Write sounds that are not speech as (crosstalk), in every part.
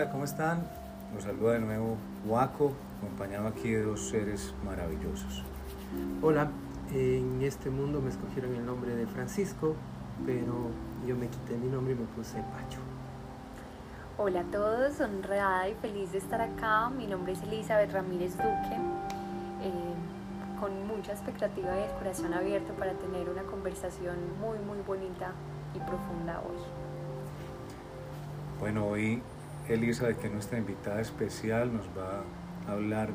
Hola, ¿cómo están? Los saluda de nuevo Waco, acompañado aquí de dos seres maravillosos. Hola, en este mundo me escogieron el nombre de Francisco, pero yo me quité mi nombre y me puse Pacho. Hola a todos, honrada y feliz de estar acá. Mi nombre es Elizabeth Ramírez Duque, eh, con mucha expectativa y el corazón abierto para tener una conversación muy, muy bonita y profunda hoy. Bueno, hoy Elizabeth, que es nuestra invitada especial, nos va a hablar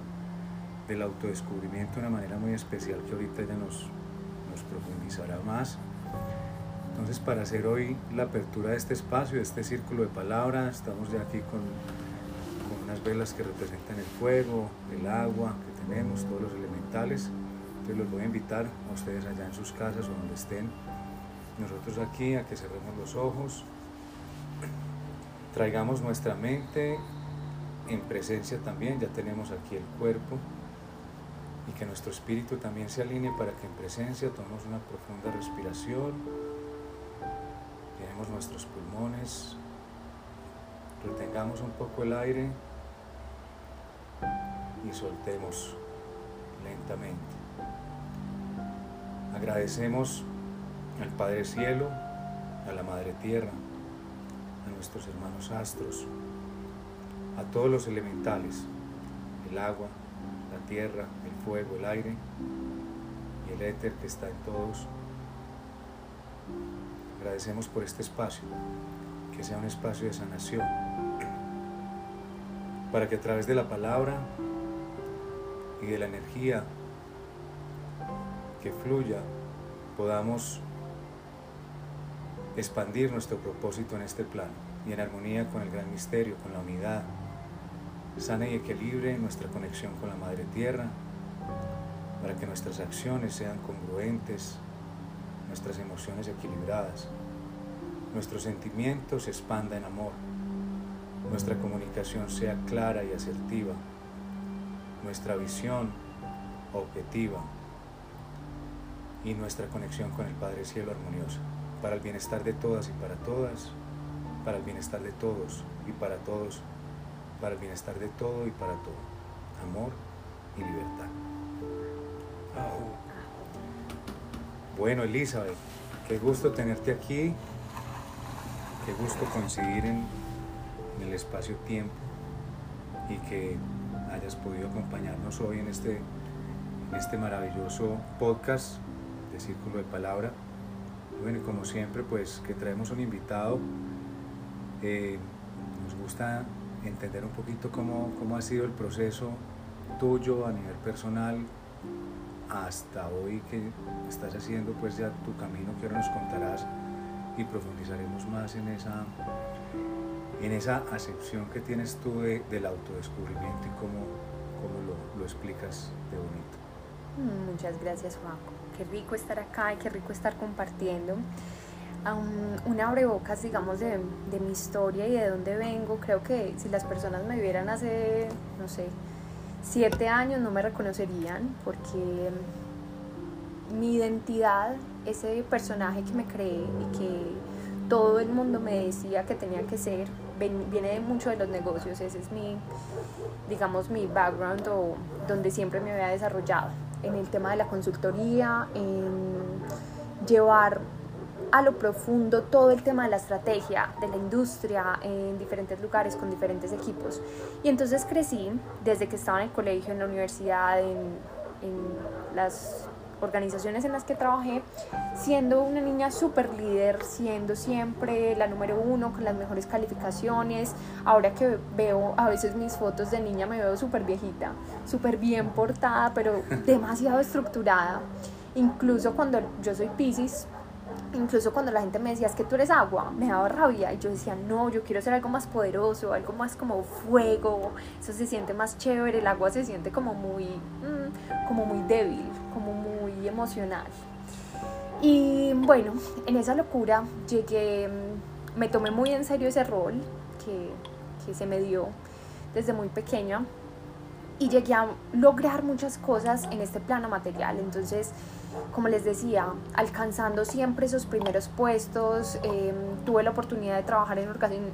del autodescubrimiento de una manera muy especial que ahorita ella nos, nos profundizará más. Entonces, para hacer hoy la apertura de este espacio, de este círculo de palabras, estamos ya aquí con, con unas velas que representan el fuego, el agua que tenemos, todos los elementales. Entonces, los voy a invitar a ustedes allá en sus casas o donde estén. Nosotros aquí a que cerremos los ojos, traigamos nuestra mente en presencia también, ya tenemos aquí el cuerpo, y que nuestro espíritu también se alinee para que en presencia tomemos una profunda respiración, llenemos nuestros pulmones, retengamos un poco el aire y soltemos lentamente. Agradecemos al Padre Cielo, a la Madre Tierra, a nuestros hermanos astros, a todos los elementales, el agua, la tierra, el fuego, el aire y el éter que está en todos. Agradecemos por este espacio, que sea un espacio de sanación, para que a través de la palabra y de la energía que fluya podamos expandir nuestro propósito en este plano y en armonía con el gran misterio, con la unidad, sana y equilibre nuestra conexión con la Madre Tierra, para que nuestras acciones sean congruentes, nuestras emociones equilibradas, nuestros sentimientos se expandan en amor, nuestra comunicación sea clara y asertiva, nuestra visión objetiva y nuestra conexión con el Padre Cielo armoniosa, para el bienestar de todas y para todas, para el bienestar de todos y para todos para el bienestar de todo y para todo. Amor y libertad. Bueno, Elizabeth, qué gusto tenerte aquí. Qué gusto coincidir en, en el espacio-tiempo y que hayas podido acompañarnos hoy en este, en este maravilloso podcast de Círculo de Palabra. Bueno, y como siempre, pues que traemos un invitado. Eh, nos gusta entender un poquito cómo, cómo ha sido el proceso tuyo a nivel personal hasta hoy que estás haciendo pues ya tu camino que ahora nos contarás y profundizaremos más en esa en esa acepción que tienes tú de, del autodescubrimiento y cómo, cómo lo, lo, explicas de bonito. Mm, muchas gracias Juan. Qué rico estar acá y qué rico estar compartiendo um, un abrebocas, digamos, de, de, mi historia y de dónde vengo. Creo que si las personas me vieran hace, no sé, siete años no me reconocerían porque mi identidad, ese personaje que me creé y que todo el mundo me decía que tenía que ser, viene de mucho de los negocios. Ese es mi, digamos, mi background o donde siempre me había desarrollado. En el tema de la consultoría, en llevar a lo profundo todo el tema de la estrategia, de la industria en diferentes lugares con diferentes equipos. Y entonces crecí desde que estaba en el colegio, en la universidad, en, en las organizaciones en las que trabajé, siendo una niña súper líder, siendo siempre la número uno, con las mejores calificaciones. Ahora que veo a veces mis fotos de niña, me veo súper viejita, súper bien portada, pero demasiado estructurada. Incluso cuando yo soy Pisces, incluso cuando la gente me decía, es que tú eres agua, me daba rabia. Y yo decía, no, yo quiero ser algo más poderoso, algo más como fuego. Eso se siente más chévere. El agua se siente como muy, mmm, como muy débil, como muy emocional. Y bueno, en esa locura llegué, mm, me tomé muy en serio ese rol que, que se me dio desde muy pequeña y llegué a lograr muchas cosas en este plano material. Entonces, como les decía, alcanzando siempre esos primeros puestos. Em, tuve la oportunidad de trabajar en,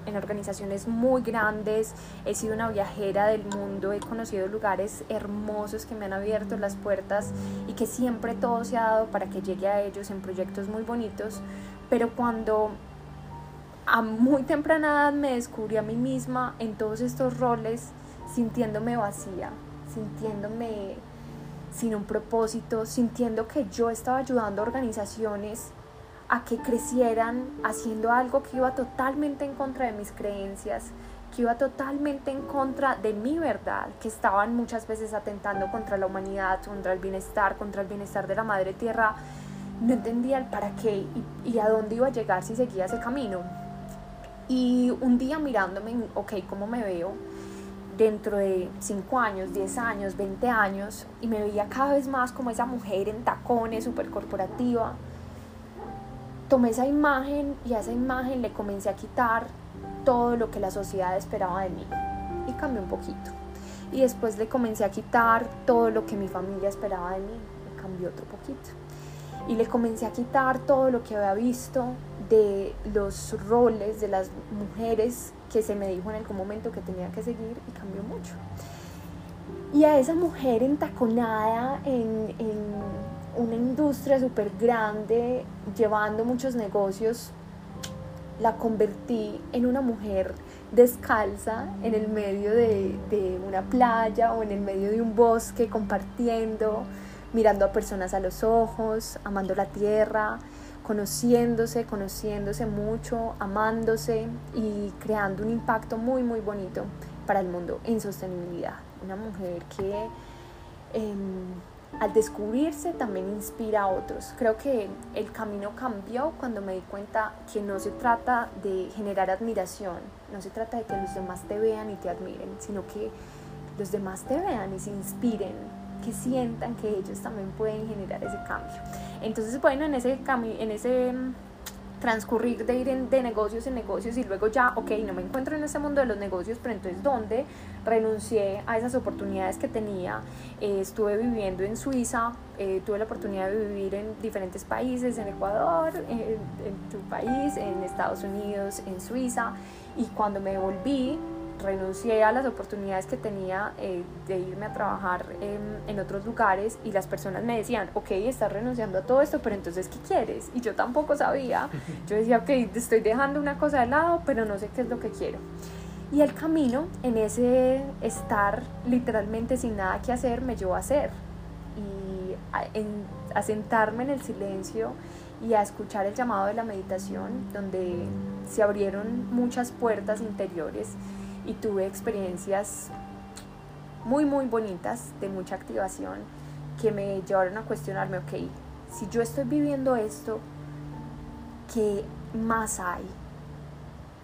en, organizaciones muy grandes. He sido una viajera del mundo. He conocido lugares hermosos que me han abierto las puertas y que siempre todo se ha dado para que llegue a ellos en proyectos muy bonitos. Pero cuando a muy temprana edad me descubrí a mí misma en todos estos roles, sintiéndome vacía, sintiéndome sin un propósito, sintiendo que yo estaba ayudando a organizaciones a que crecieran haciendo algo que iba totalmente en contra de mis creencias, que iba totalmente en contra de mi verdad, que estaban muchas veces atentando contra la humanidad, contra el bienestar, contra el bienestar de la madre tierra. No entendía el para qué y, a dónde iba a llegar si seguía ese camino. Y un día mirándome, ok, ¿cómo me veo? Dentro de 5 años, 10 años, 20 años y me veía cada vez más como esa mujer en tacones, súper corporativa. Tomé esa imagen y a esa imagen le comencé a quitar todo lo que la sociedad esperaba de mí y cambié un poquito. Y después le comencé a quitar todo lo que mi familia esperaba de mí y cambié otro poquito. Y le comencé a quitar todo lo que había visto de los roles de las mujeres que se me dijo en algún momento que tenía que seguir y cambió mucho. Y a esa mujer entaconada en, en una industria súper grande, llevando muchos negocios, la convertí en una mujer descalza en el medio de, de, una playa o en el medio de un bosque, compartiendo, mirando a personas a los ojos, amando la tierra, conociéndose, conociéndose mucho, amándose y creando un impacto muy, muy bonito para el mundo en sostenibilidad. Una mujer que em, al descubrirse también inspira a otros. Creo que el camino cambió cuando me di cuenta que no se trata de generar admiración, no se trata de que los demás te vean y te admiren, sino que los demás te vean y se inspiren que sientan que ellos también pueden generar ese cambio. Entonces, bueno, en ese, en ese mm, transcurrir de ir de negocios en negocios y luego ya, ok, no me encuentro en ese mundo de los negocios, pero entonces ¿dónde? Renuncié a esas oportunidades que tenía, eh, estuve viviendo en Suiza, eh, tuve la oportunidad de vivir en diferentes países, en Ecuador, en tu país, en Estados Unidos, en Suiza, y cuando me volví, renuncié a las oportunidades que tenía eh, de irme a trabajar en, otros lugares y las personas me decían, ok, estás renunciando a todo esto, pero entonces, ¿qué quieres? Y yo tampoco sabía. (laughs) Yo decía, ok, estoy dejando una cosa de lado, pero no sé qué es lo que quiero. Y el camino en ese estar literalmente sin nada que hacer me llevó a hacer y a, a sentarme en el silencio y a escuchar el llamado de la meditación, donde se abrieron muchas puertas interiores y tuve experiencias muy muy bonitas de mucha activación que me llevaron a cuestionarme, ok, si yo estoy viviendo esto, ¿qué más hay?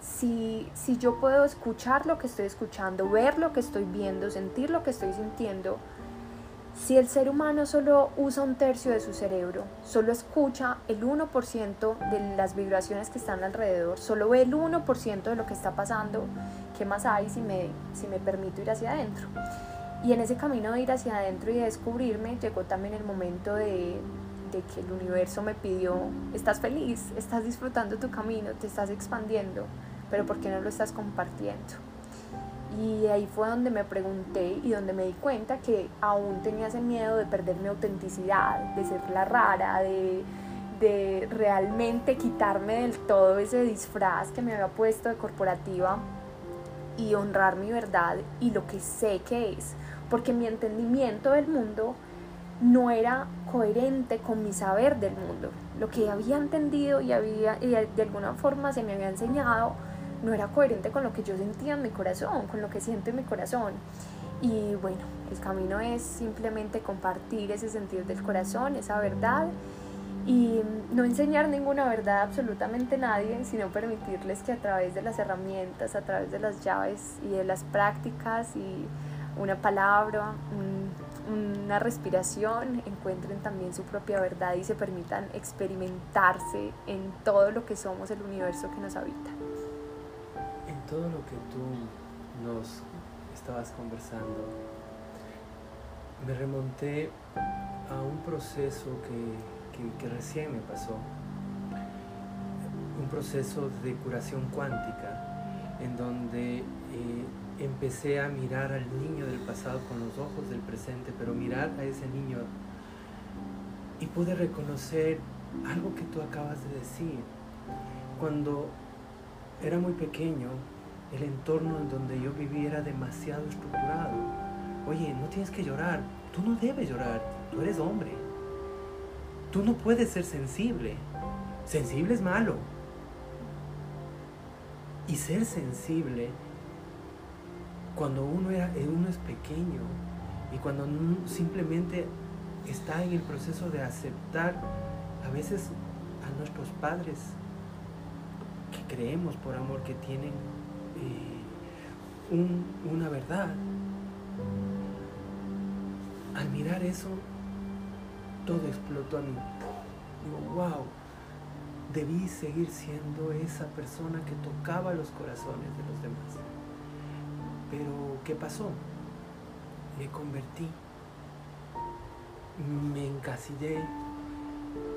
Si, si yo puedo escuchar lo que estoy escuchando, ver lo que estoy viendo, sentir lo que estoy sintiendo, si el ser humano solo usa un tercio de su cerebro, solo escucha el 1% de las vibraciones que están alrededor, solo ve el 1% de lo que está pasando, ¿qué más hay si me, si me permito ir hacia adentro? Y en ese camino de ir hacia adentro y de descubrirme, llegó también el momento de, de que el universo me pidió, estás feliz, estás disfrutando tu camino, te estás expandiendo, pero ¿por qué no lo estás compartiendo? Y ahí fue donde me pregunté y donde me di cuenta que aún tenía ese miedo de perder mi autenticidad, de ser la rara, de, de realmente quitarme del todo ese disfraz que me había puesto de corporativa y honrar mi verdad y lo que sé que es, porque mi entendimiento del mundo no era coherente con mi saber del mundo. Lo que había entendido y, había, y de alguna forma se me había enseñado no era coherente con lo que yo sentía en mi corazón, con lo que siento en mi corazón. Y bueno, el camino es simplemente compartir ese sentir del corazón, esa verdad y no enseñar ninguna verdad a absolutamente nadie, sino permitirles que a través de las herramientas, a través de las llaves y de las prácticas y una palabra, una respiración, encuentren también su propia verdad y se permitan experimentarse en todo lo que somos, el universo que nos habita. Todo lo que tú nos estabas conversando, me remonté a un proceso que, que, recién me pasó, un proceso de curación cuántica, en donde eh, empecé a mirar al niño del pasado con los ojos del presente, pero mirar a ese niño y pude reconocer algo que tú acabas de decir. Cuando era muy pequeño, el entorno en donde yo vivía era demasiado estructurado. Oye, no tienes que llorar, tú no debes llorar, tú eres hombre. Tú no puedes ser sensible. Sensible es malo. Y ser sensible cuando uno, era, uno es pequeño y cuando simplemente está en el proceso de aceptar a veces a nuestros padres que creemos por amor que tienen eh, una verdad. Al mirar eso, todo explotó a mí. Digo, wow, debí seguir siendo esa persona que tocaba los corazones de los demás. Pero, ¿qué pasó? Me convertí. Me encasillé.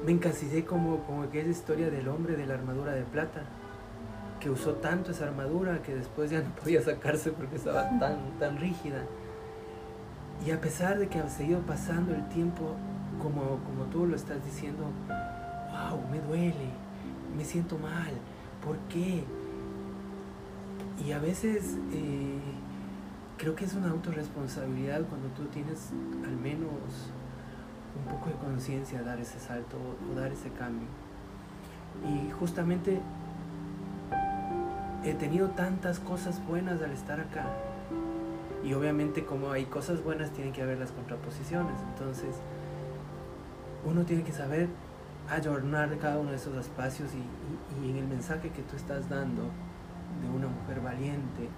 Me encasillé como, como aquella historia del hombre de la armadura de plata, que usó tanto esa armadura que después ya no podía sacarse porque estaba tan, tan rígida. Y a pesar de que ha seguido pasando el tiempo, como, como tú lo estás diciendo, wow, me duele, me siento mal, ¿por qué? Y a veces eh, creo que es una autorresponsabilidad cuando tú tienes al menos un poco de conciencia dar ese salto o dar ese cambio. Y justamente he tenido tantas cosas buenas al estar acá. Y obviamente como hay cosas buenas tienen que haber las contraposiciones. Entonces uno tiene que saber ayornar cada uno de esos espacios y, y en el mensaje que tú estás dando de una mujer valiente,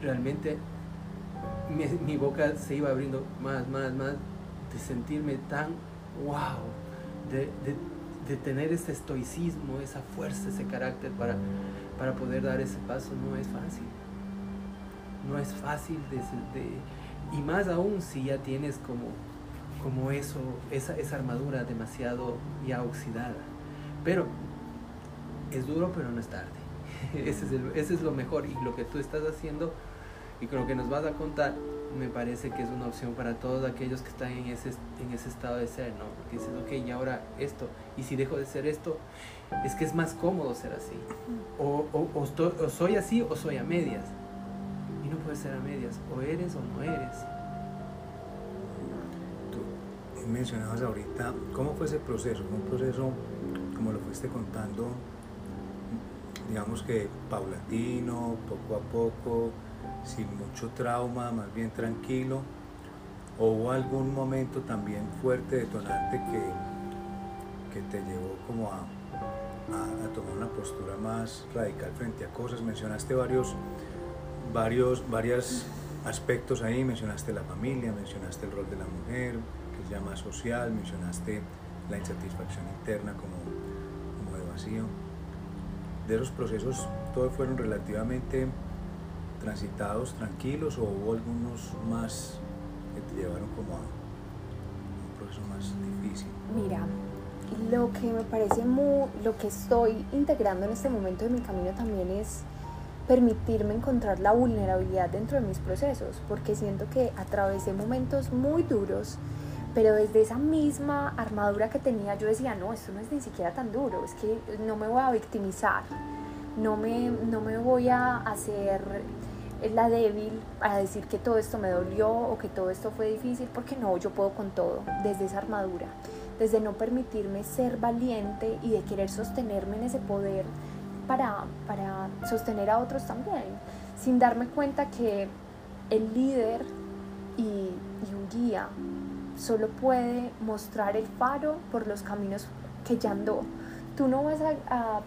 realmente mi, boca se iba abriendo más, más, más, de sentirme tan wow, de, de, tener ese estoicismo, esa fuerza, ese carácter para, para poder dar ese paso, no es fácil. No es fácil de, y más aún si ya tienes como, como eso, esa, esa armadura demasiado ya oxidada. Pero es duro, pero no es tarde. (laughs) Ese es, ese es lo mejor y lo que tú estás haciendo y con lo que nos vas a contar, me parece que es una opción para todos aquellos que están en ese, en ese estado de ser, ¿no? Porque dices, ok, y ahora esto, y si dejo de ser esto, es que es más cómodo ser así. O, o, o, soy así o soy a medias. Y no puedes ser a medias, o eres o no eres. Mencionabas ahorita, ¿cómo fue ese proceso? Fue un proceso, como lo fuiste contando, digamos que paulatino, poco a poco, sin mucho trauma, más bien tranquilo? ¿O hubo algún momento también fuerte, detonante que, que te llevó como a, a, tomar una postura más radical frente a cosas? Mencionaste varios, varios, varios aspectos ahí, mencionaste la familia, mencionaste el rol de la mujer, que es ya más social, mencionaste la insatisfacción interna como, como de vacío. De esos procesos todos fueron relativamente transitados tranquilos o hubo algunos más que te llevaron como a un proceso más difícil? Mira, lo que me parece muy, lo que estoy integrando en este momento de mi camino también es permitirme encontrar la vulnerabilidad dentro de mis procesos, porque siento que a través de momentos muy duros, pero desde esa misma armadura que tenía, yo decía, no, esto no es ni siquiera tan duro, es que no me voy a victimizar, no me, no me voy a hacer la débil para decir que todo esto me dolió o que todo esto fue difícil, porque no, yo puedo con todo, desde esa armadura, desde no permitirme ser valiente y de querer sostenerme en ese poder para, para sostener a otros también, sin darme cuenta que el líder y un guía solo puede mostrar el faro por los caminos que ya andó. Tú no vas a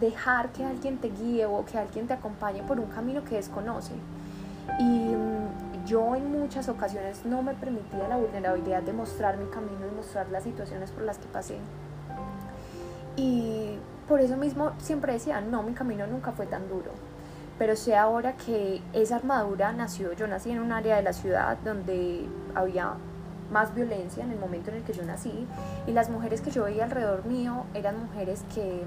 dejar que alguien te guíe o que alguien te acompañe por un camino que desconoce. Y mm, yo en muchas ocasiones no me permitía la vulnerabilidad de mostrar mi camino y mostrar las situaciones por las que pasé. Y por eso mismo siempre decía, no, mi camino nunca fue tan duro. Pero sé ahora que esa armadura nació, yo nací en un área de la ciudad donde había más violencia en el momento en el que yo nací y las mujeres que yo veía alrededor mío eran mujeres que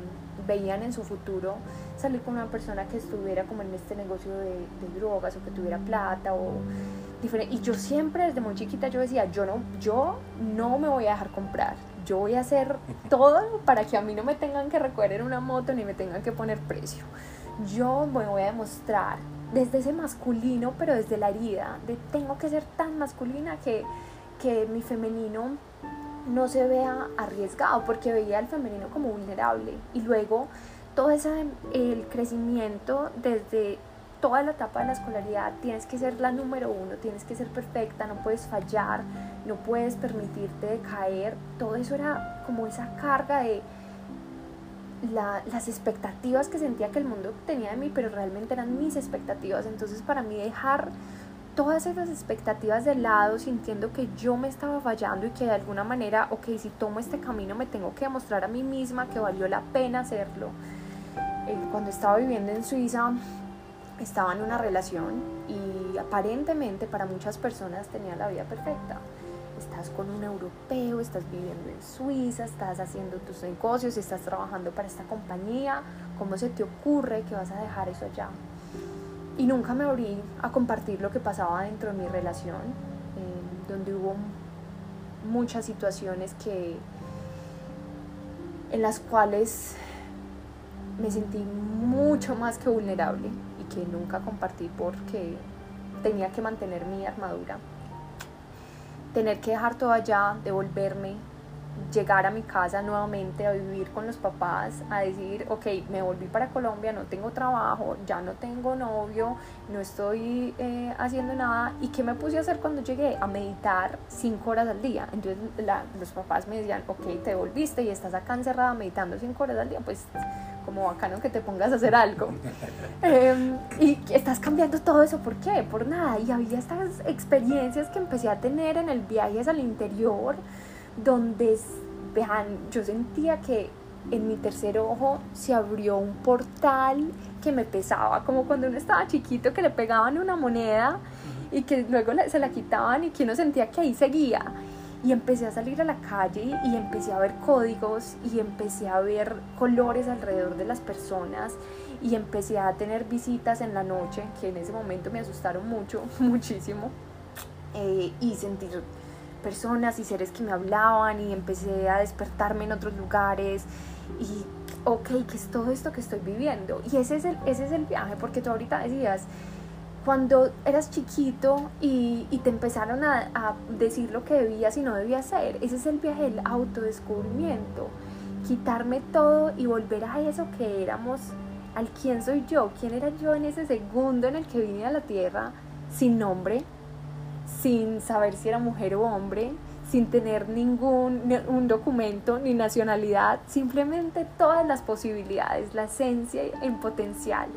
veían en su futuro salir con una persona que estuviera como en este negocio de, de drogas o que tuviera plata o diferente. Y yo siempre desde muy chiquita yo decía, yo no, yo no me voy a dejar comprar, yo voy a hacer todo para que a mí no me tengan que recoger en una moto ni me tengan que poner precio. Yo me voy a demostrar desde ese masculino, pero desde la herida, de tengo que ser tan masculina que, que mi femenino no se vea arriesgado, porque veía al femenino como vulnerable. Y luego todo ese el crecimiento desde toda la etapa de la escolaridad tienes que ser la número uno, tienes que ser perfecta, no puedes fallar, no puedes permitirte caer. Todo eso era como esa carga de las expectativas que sentía que el mundo tenía de mí, pero realmente eran mis expectativas. Entonces para mí dejar todas esas expectativas de lado, sintiendo que yo me estaba fallando y que de alguna manera, ok, si tomo este camino me tengo que demostrar a mí misma que valió la pena hacerlo. Eh, cuando estaba viviendo en Suiza, estaba en una relación y aparentemente para muchas personas tenía la vida perfecta. Estás con un europeo, estás viviendo en Suiza, estás haciendo tus negocios, estás trabajando para esta compañía. ¿Cómo se te ocurre que vas a dejar eso allá? Y nunca me abrí a compartir lo que pasaba dentro de mi relación, eh, donde hubo muchas situaciones que en las cuales me sentí mucho más que vulnerable que nunca compartí porque tenía que mantener mi armadura. Tener que dejar todo allá, devolverme, llegar a mi casa nuevamente a vivir con los papás, a decir, ok, me volví para Colombia, no tengo trabajo, ya no tengo novio, no estoy eh, haciendo nada. ¿Y qué me puse a hacer cuando llegué? A meditar cinco horas al día. Entonces los papás me decían, ok, te volviste y estás acá encerrada meditando cinco horas al día, pues como bacano que te pongas a hacer algo. Em, y estás cambiando todo eso, ¿por qué? Por nada. Y había estas experiencias que empecé a tener en el viaje al interior, donde, vean, yo sentía que en mi tercer ojo se abrió un portal que me pesaba, como cuando uno estaba chiquito que le pegaban una moneda y que luego se la quitaban y que uno sentía que ahí seguía y empecé a salir a la calle y empecé a ver códigos y empecé a ver colores alrededor de las personas y empecé a tener visitas en la noche que en ese momento me asustaron mucho, (laughs) muchísimo eh, y sentir personas y seres que me hablaban y empecé a despertarme en otros lugares y ok, ¿qué es todo esto que estoy viviendo? Y ese es el, ese es el viaje porque tú ahorita decías cuando eras chiquito y, te empezaron a, decir lo que debías y no debías hacer. Ese es el viaje del autodescubrimiento. Quitarme todo y volver a eso que éramos, al quién soy yo, quién era yo en ese segundo en el que vine a la tierra sin nombre, sin saber si era mujer o hombre, sin tener ningún un documento ni nacionalidad, simplemente todas las posibilidades, la esencia en potencial.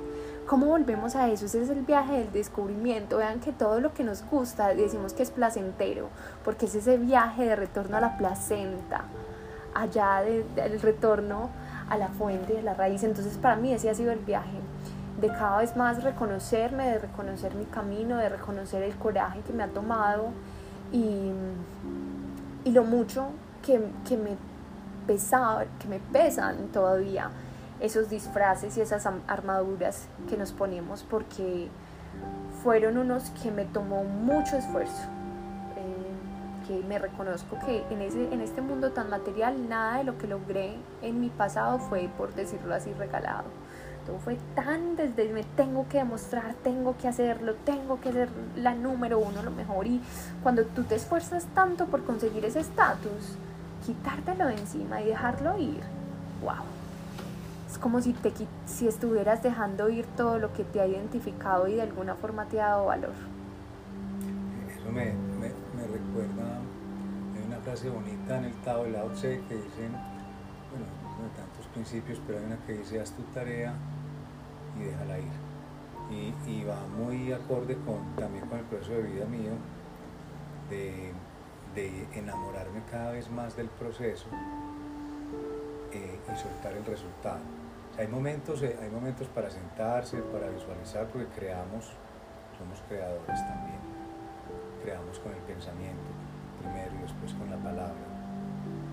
¿Cómo volvemos a eso? Ese es el viaje del descubrimiento. Vean que todo lo que nos gusta decimos que es placentero, porque es ese viaje de retorno a la placenta, allá del retorno a la fuente, de la raíz. Entonces para mí ese ha sido el viaje de cada vez más reconocerme, de reconocer mi camino, de reconocer el coraje que me ha tomado y, y lo mucho que, que me pesaba, que me pesan todavía esos disfraces y esas armaduras que nos ponemos porque fueron unos que me tomó mucho esfuerzo. Eh, que me reconozco que en, ese, en este mundo tan material nada de lo que logré en mi pasado fue, por decirlo así, regalado. Todo fue tan desde me tengo que demostrar, tengo que hacerlo, tengo que ser la número uno, lo mejor. Y cuando tú te esfuerzas tanto por conseguir ese estatus, quitártelo de encima y dejarlo ir, wow es como si, te, si estuvieras dejando ir todo lo que te ha identificado y de alguna forma te ha dado valor. Eso me, me, recuerda, hay una frase bonita en el Tao Lao Tse que dicen, bueno, no de tantos principios, pero hay una que dice, haz tu tarea y déjala ir. Y, y, va muy acorde con, también con el proceso de vida mío, de, de enamorarme cada vez más del proceso eh, y soltar el resultado hay momentos, eh, hay momentos para sentarse, para visualizar, porque creamos, somos creadores también. Creamos con el pensamiento primero y después con la palabra.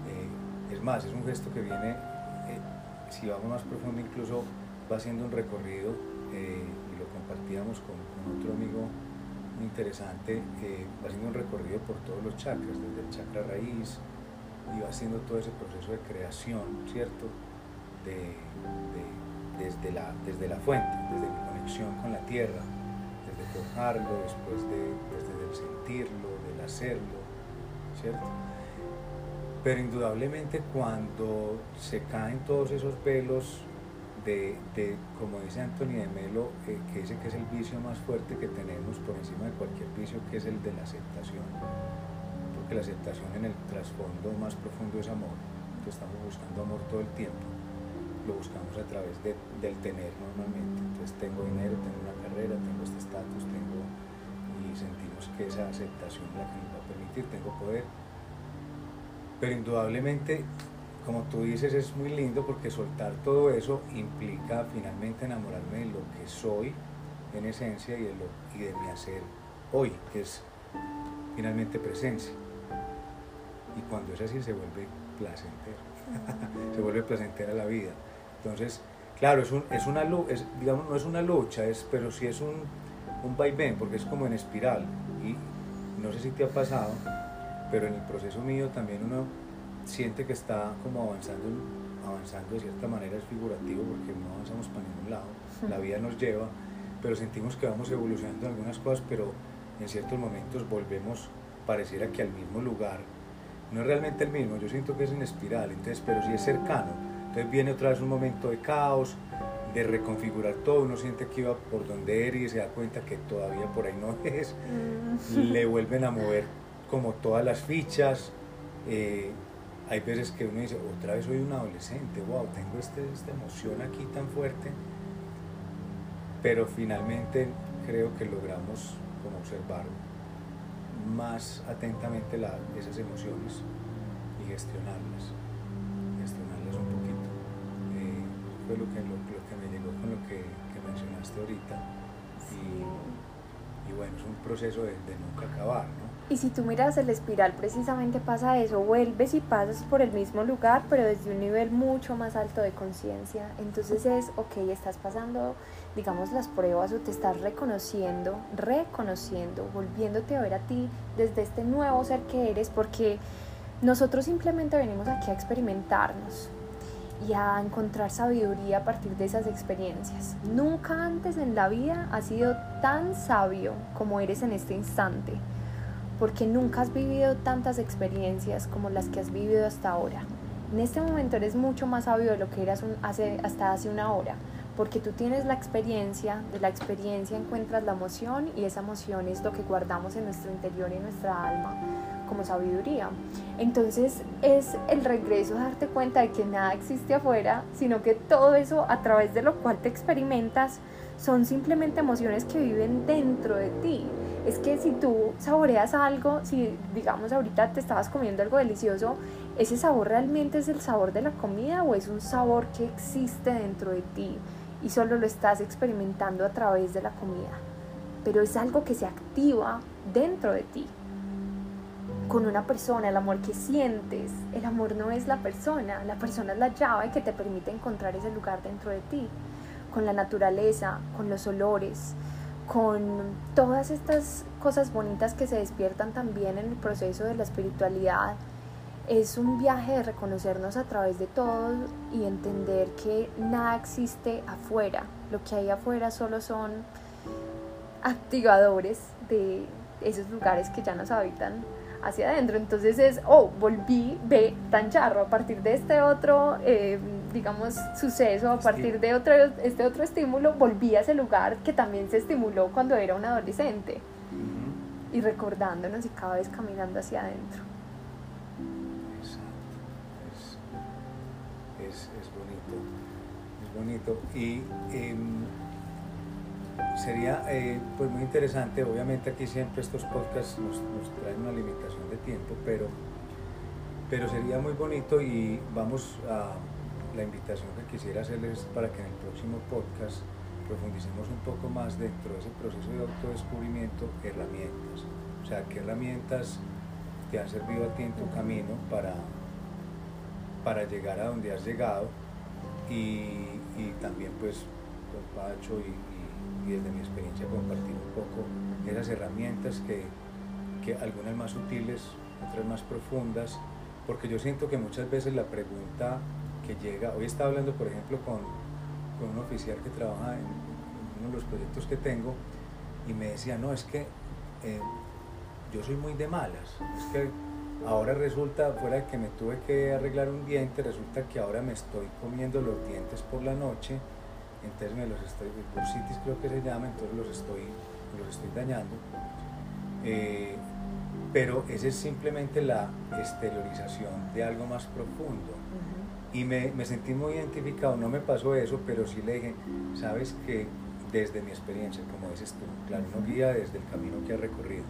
Eh, es más, es un gesto que viene, eh, si vamos más profundo, incluso va haciendo un recorrido, y lo compartíamos con, otro amigo muy interesante, va haciendo un recorrido por todos los chakras, desde el chakra raíz, y va haciendo todo ese proceso de creación, ¿cierto? desde, la, desde la fuente, desde mi conexión con la tierra, desde forjarlo, después de, desde sentirlo, del hacerlo, ¿cierto? Pero indudablemente cuando se caen todos esos velos de, como dice Anthony de Melo, eh, que dice que es el vicio más fuerte que tenemos por encima de cualquier vicio, que es el de la aceptación. Porque la aceptación en el trasfondo más profundo es amor. Estamos buscando amor todo el tiempo lo buscamos a través del tener normalmente. Entonces tengo dinero, tengo una carrera, tengo este estatus, tengo y sentimos que esa aceptación es la que nos va a permitir, tengo poder. Pero indudablemente, como tú dices, es muy lindo porque soltar todo eso implica finalmente enamorarme de lo que soy en esencia y de, lo, y de mi hacer hoy, que es finalmente presencia. Y cuando es así se vuelve placentero, (laughs) se vuelve placentera la vida. Entonces, claro, es, un, es una es, digamos, no es una lucha, es, pero sí es un, un vaivén, porque es como en espiral. Y no sé si te ha pasado, pero en el proceso mío también uno siente que está como avanzando, avanzando de cierta manera, es figurativo, porque no avanzamos para ningún lado, la vida nos lleva, pero sentimos que vamos evolucionando en algunas cosas, pero en ciertos momentos volvemos, pareciera que al mismo lugar, no es realmente el mismo, yo siento que es en espiral, entonces, pero sí es cercano. Entonces viene otra vez un momento de caos, de reconfigurar todo, uno siente que iba por donde era y se da cuenta que todavía por ahí no (laughs) es, mm. le vuelven a mover como todas las fichas, eh, hay veces que uno dice, otra vez soy un adolescente, wow, tengo este, esta emoción aquí tan fuerte, pero finalmente creo que logramos como observar más atentamente esas emociones y gestionarlas. fue lo que, lo, que me llegó con lo que, mencionaste ahorita. Y, bueno, es un proceso de, nunca acabar, ¿no? Y si tú miras el espiral, precisamente pasa eso, vuelves y pasas por el mismo lugar, pero desde un nivel mucho más alto de conciencia. Entonces es, ok, estás pasando, digamos, las pruebas o te estás reconociendo, reconociendo, volviéndote a ver a ti desde este nuevo ser que eres, porque nosotros simplemente venimos aquí a experimentarnos, y a encontrar sabiduría a partir de esas experiencias. Nunca antes en la vida has sido tan sabio como eres en este instante, porque nunca has vivido tantas experiencias como las que has vivido hasta ahora. En este momento eres mucho más sabio de lo que eras hace, hasta hace una hora, porque tú tienes la experiencia, de la experiencia encuentras la emoción y esa emoción es lo que guardamos en nuestro interior y en nuestra alma como sabiduría. Entonces es el regreso a darte cuenta de que nada existe afuera, sino que todo eso a través de lo cual te experimentas son simplemente emociones que viven dentro de ti. Es que si tú saboreas algo, si digamos ahorita te estabas comiendo algo delicioso, ¿ese sabor realmente es el sabor de la comida o es un sabor que existe dentro de ti y solo lo estás experimentando a través de la comida? Pero es algo que se activa dentro de ti con una persona, el amor que sientes. El amor no es la persona, la persona es la llave que te permite encontrar ese lugar dentro de ti, con la naturaleza, con los olores, con todas estas cosas bonitas que se despiertan también en el proceso de la espiritualidad. Es un viaje de reconocernos a través de todo y entender que nada existe afuera. Lo que hay afuera solo son activadores de esos lugares que ya nos habitan hacia adentro. Entonces es, oh, volví, ve, tan charro, a partir de este otro, eh, digamos, suceso, a partir de otro, este otro estímulo, volví a ese lugar que también se estimuló cuando era un adolescente. Y recordándonos y cada vez caminando hacia adentro. Es, bonito, es bonito. Y em, sería eh, pues muy interesante, obviamente aquí siempre estos podcasts nos, traen una limitación de tiempo, pero, pero sería muy bonito y vamos a, la invitación que quisiera hacerles para que en el próximo podcast profundicemos un poco más dentro de ese proceso de autodescubrimiento, herramientas. O sea, qué herramientas te han servido a ti en tu camino para, para llegar a donde has llegado y, también pues con Pacho y, desde mi experiencia compartir un poco esas herramientas que, que algunas más sutiles, otras más profundas, porque yo siento que muchas veces la pregunta que llega, hoy estaba hablando por ejemplo con, con un oficial que trabaja en, uno de los proyectos que tengo y me decía, no, es que eh, yo soy muy de malas, es que ahora resulta, fuera de que me tuve que arreglar un diente, resulta que ahora me estoy comiendo los dientes por la noche, entonces me los estoy, bursitis creo que se llama, entonces los estoy, los estoy dañando. Eh, pero esa es simplemente la exteriorización de algo más profundo. Y me, me, sentí muy identificado, no me pasó eso, pero sí le dije, sabes que desde mi experiencia, como dices tú, claro, no guía desde el camino que ha recorrido.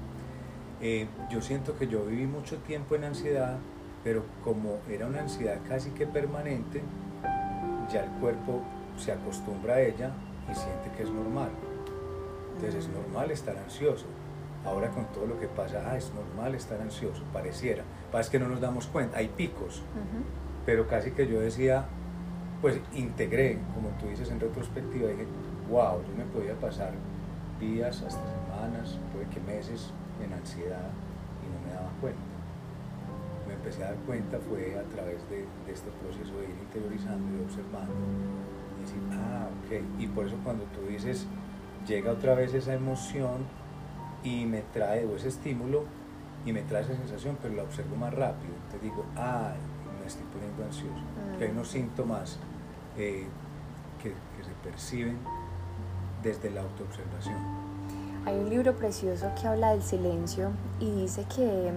Eh, yo siento que yo viví mucho tiempo en ansiedad, pero como era una ansiedad casi que permanente, ya el cuerpo se acostumbra a ella y siente que es normal. Entonces es normal estar ansioso. Ahora con todo lo que pasa, ah, es normal estar ansioso, pareciera. Pasa que no nos damos cuenta, hay picos, pero casi que yo decía, pues integré, como tú dices en retrospectiva, dije, wow, yo me podía pasar días, hasta semanas, puede que meses en ansiedad y no me daba cuenta. Me empecé a dar cuenta fue a través de, este proceso de ir interiorizando y observando y decir, ah, ok. Y por eso cuando tú dices, llega otra vez esa emoción y me trae, o ese estímulo, y me trae esa sensación, pero la observo más rápido. Te digo, ah, me estoy poniendo ansioso. Que hay unos síntomas eh, que, que se perciben desde la autoobservación. Hay un libro precioso que habla del silencio y dice que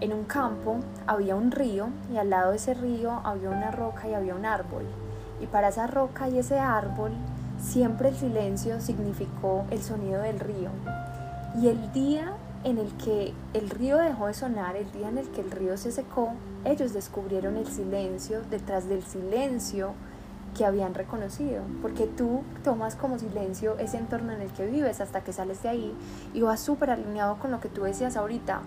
en un campo había un río y al lado de ese río había una roca y había un árbol. Y para esa roca y ese árbol siempre el silencio significó el sonido del río. Y el día en el que el río dejó de sonar, el día en el que el río se secó, ellos descubrieron el silencio, detrás del silencio que habían reconocido, porque tú tomas como silencio ese entorno en el que vives hasta que sales de ahí y vas súper alineado con lo que tú decías ahorita.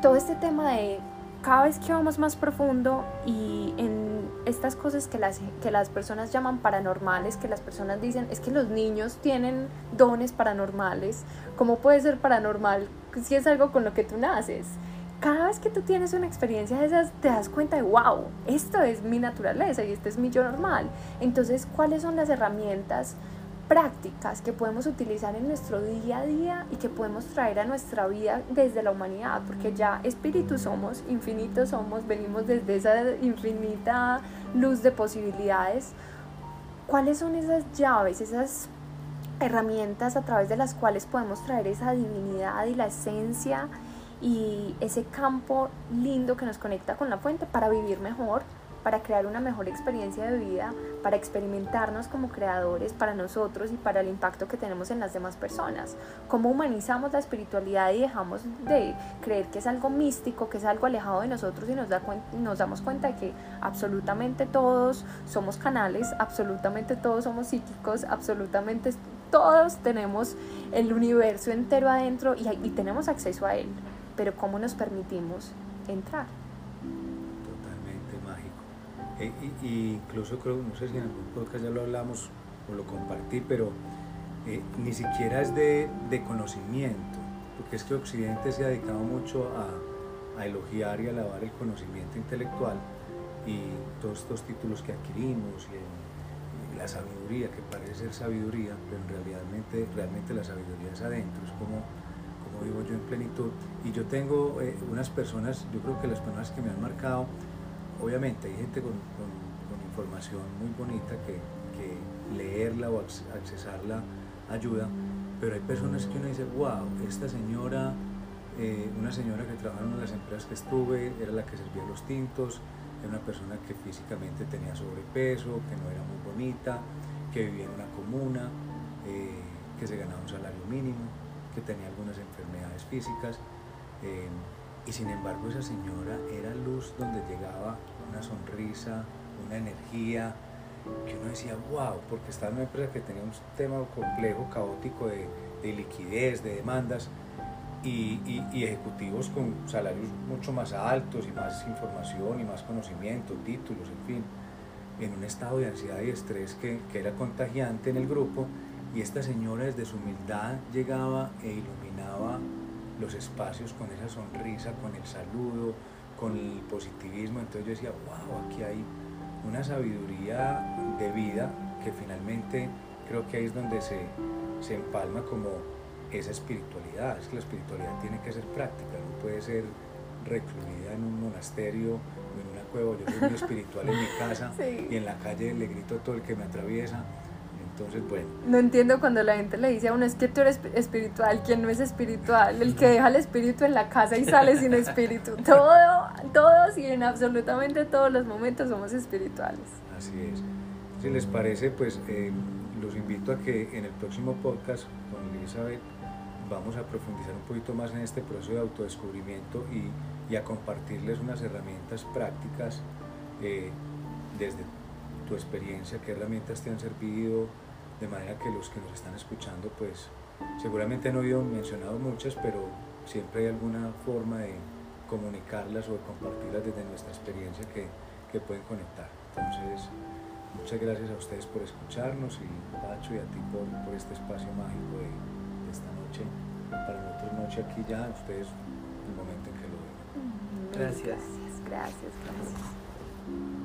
Todo este tema de cada vez que vamos más profundo y en estas cosas que las, que las personas llaman paranormales, que las personas dicen es que los niños tienen dones paranormales, ¿cómo puede ser paranormal si es algo con lo que tú naces? Cada vez que tú tienes una experiencia de esas, te das cuenta de, wow, esto es mi naturaleza y este es mi yo normal. Entonces, ¿cuáles son las herramientas prácticas que podemos utilizar en nuestro día a día y que podemos traer a nuestra vida desde la humanidad? Porque ya espíritus somos, infinitos somos, venimos desde esa infinita luz de posibilidades. ¿Cuáles son esas llaves, esas herramientas a través de las cuales podemos traer esa divinidad y la esencia? Y ese campo lindo que nos conecta con la fuente para vivir mejor, para crear una mejor experiencia de vida, para experimentarnos como creadores para nosotros y para el impacto que tenemos en las demás personas. Cómo humanizamos la espiritualidad y dejamos de creer que es algo místico, que es algo alejado de nosotros y nos, da nos damos cuenta de que absolutamente todos somos canales, absolutamente todos somos psíquicos, absolutamente todos tenemos el universo entero adentro y, y tenemos acceso a él pero cómo nos permitimos entrar. Totalmente mágico. E, y, incluso creo, no sé si en algún podcast ya lo hablamos o lo compartí, pero eh, ni siquiera es de, de, conocimiento, porque es que Occidente se ha dedicado mucho a, a elogiar y alabar el conocimiento intelectual y todos estos títulos que adquirimos y, la sabiduría, que parece ser sabiduría, pero en realidad realmente la sabiduría es adentro, es como vivo yo en plenitud. Y yo tengo eh, unas personas, yo creo que las personas que me han marcado, obviamente hay gente con, información muy bonita que, leerla o accesarla ayuda, pero hay personas que uno dice, wow, esta señora, eh, una señora que trabajaba en una de las empresas que estuve, era la que servía los tintos, era una persona que físicamente tenía sobrepeso, que no era muy bonita, que vivía en una comuna, eh, que se ganaba un salario mínimo, que tenía algunas enfermedades físicas. Eh, Y sin embargo esa señora era luz donde llegaba una sonrisa, una energía, que uno decía, wow, porque estaba en una empresa que tenía un tema complejo, caótico de, de liquidez, de demandas, y, y, ejecutivos con salarios mucho más altos y más información y más conocimiento, títulos, en fin, en un estado de ansiedad y estrés que, que era contagiante en el grupo, y esta señora desde su humildad llegaba e iluminaba los espacios con esa sonrisa, con el saludo, con el positivismo. Entonces yo decía, wow, aquí hay una sabiduría de vida que finalmente creo que ahí es donde se, se empalma como esa espiritualidad. Es que la espiritualidad tiene que ser práctica, no puede ser recluida en un monasterio o en una cueva. Yo soy muy espiritual en mi casa (laughs) y en la calle le grito a todo el que me atraviesa entonces, bueno. No entiendo cuando la gente le dice a uno, es que tú eres espiritual, quien no es espiritual, el que deja el espíritu en la casa y sale sin (laughs) espíritu. Todo, todos y en absolutamente todos los momentos somos espirituales. Así es. Si les parece, pues eh, los invito a que en el próximo podcast con Elizabeth vamos a profundizar un poquito más en este proceso de autodescubrimiento y, y a compartirles unas herramientas prácticas eh, desde tu experiencia, qué herramientas te han servido, de manera que los que nos están escuchando, pues seguramente han oído mencionado muchas, pero siempre hay alguna forma de comunicarlas o de compartirlas desde nuestra experiencia que, que pueden conectar. Entonces, muchas gracias a ustedes por escucharnos y Pacho y a ti por, por este espacio mágico de, de, esta noche. Para nosotros noche aquí ya, ustedes el momento en que lo ven. Gracias. Gracias, gracias, gracias.